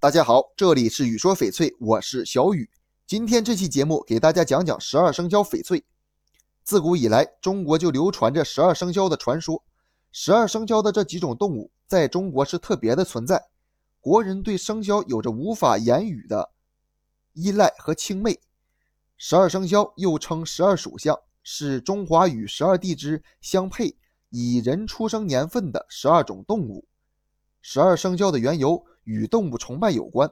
大家好，这里是雨说翡翠，我是小雨。今天这期节目给大家讲讲十二生肖翡翠。自古以来，中国就流传着十二生肖的传说。十二生肖的这几种动物在中国是特别的存在，国人对生肖有着无法言语的依赖和钦畏。十二生肖又称十二属相，是中华与十二地支相配，以人出生年份的十二种动物。十二生肖的缘由。与动物崇拜有关，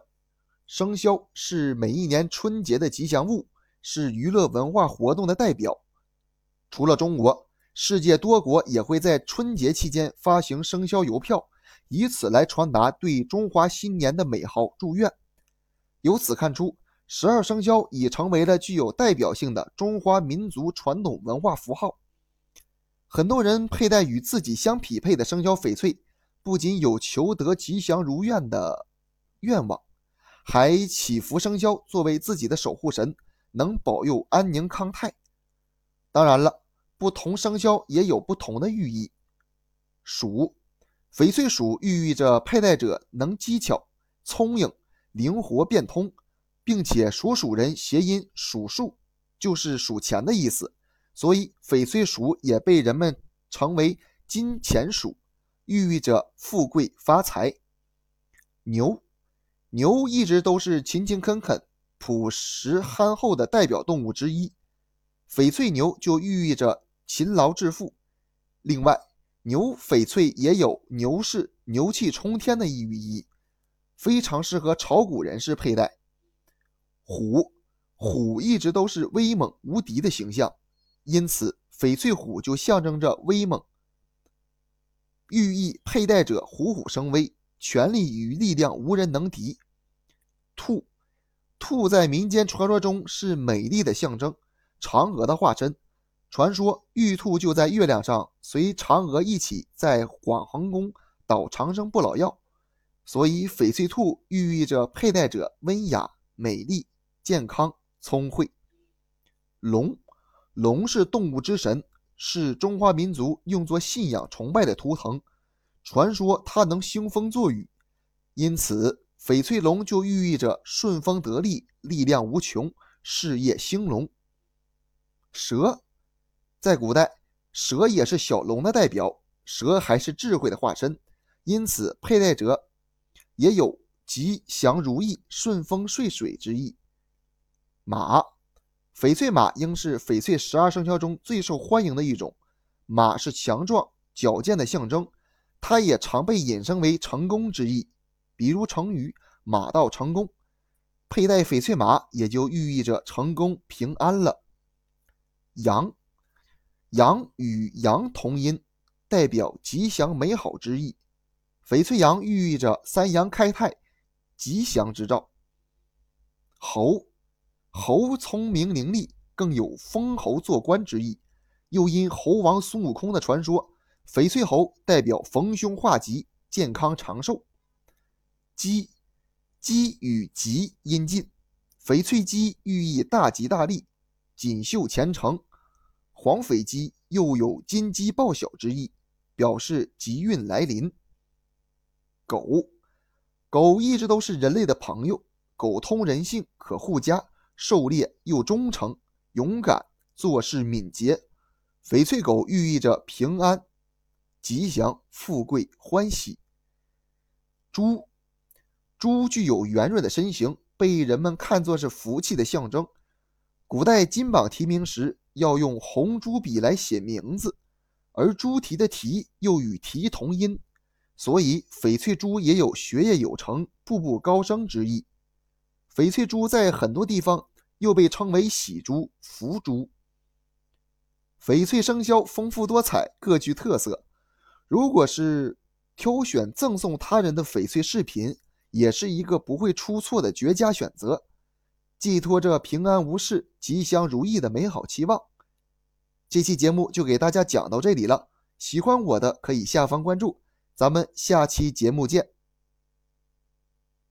生肖是每一年春节的吉祥物，是娱乐文化活动的代表。除了中国，世界多国也会在春节期间发行生肖邮票，以此来传达对中华新年的美好祝愿。由此看出，十二生肖已成为了具有代表性的中华民族传统文化符号。很多人佩戴与自己相匹配的生肖翡翠。不仅有求得吉祥如愿的愿望，还祈福生肖作为自己的守护神，能保佑安宁康泰。当然了，不同生肖也有不同的寓意。鼠，翡翠鼠寓意着佩戴者能机巧、聪颖、灵活变通，并且属鼠人谐音“数数”，就是数钱的意思，所以翡翠鼠也被人们称为金钱鼠。寓意着富贵发财。牛，牛一直都是勤勤恳恳、朴实憨厚的代表动物之一，翡翠牛就寓意着勤劳致富。另外，牛翡翠也有牛市、牛气冲天的寓意，非常适合炒股人士佩戴。虎，虎一直都是威猛无敌的形象，因此翡翠虎就象征着威猛。寓意佩戴者虎虎生威，权力与力量无人能敌。兔，兔在民间传说中是美丽的象征，嫦娥的化身。传说玉兔就在月亮上，随嫦娥一起在广寒宫捣长生不老药，所以翡翠兔寓意着佩戴者温雅、美丽、健康、聪慧。龙，龙是动物之神。是中华民族用作信仰崇拜的图腾，传说它能兴风作雨，因此翡翠龙就寓意着顺风得利、力量无穷、事业兴隆。蛇，在古代，蛇也是小龙的代表，蛇还是智慧的化身，因此佩戴者也有吉祥如意、顺风顺水之意。马。翡翠马应是翡翠十二生肖中最受欢迎的一种。马是强壮矫健的象征，它也常被引申为成功之意，比如成语“马到成功”。佩戴翡翠马也就寓意着成功平安了。羊，羊与羊同音，代表吉祥美好之意。翡翠羊寓意着三阳开泰、吉祥之兆。猴。猴聪明伶俐，更有封侯做官之意。又因猴王孙悟空的传说，翡翠猴代表逢凶化吉、健康长寿。鸡，鸡与吉音近，翡翠鸡寓意大吉大利、锦绣前程。黄翡鸡又有金鸡报晓之意，表示吉运来临。狗，狗一直都是人类的朋友，狗通人性，可护家。狩猎又忠诚、勇敢，做事敏捷。翡翠狗寓意着平安、吉祥、富贵、欢喜。猪，猪具有圆润的身形，被人们看作是福气的象征。古代金榜题名时要用红朱笔来写名字，而猪蹄的蹄又与蹄同音，所以翡翠猪也有学业有成、步步高升之意。翡翠珠在很多地方又被称为喜珠、福珠。翡翠生肖丰富多彩，各具特色。如果是挑选赠送他人的翡翠饰品，也是一个不会出错的绝佳选择，寄托着平安无事、吉祥如意的美好期望。这期节目就给大家讲到这里了，喜欢我的可以下方关注，咱们下期节目见。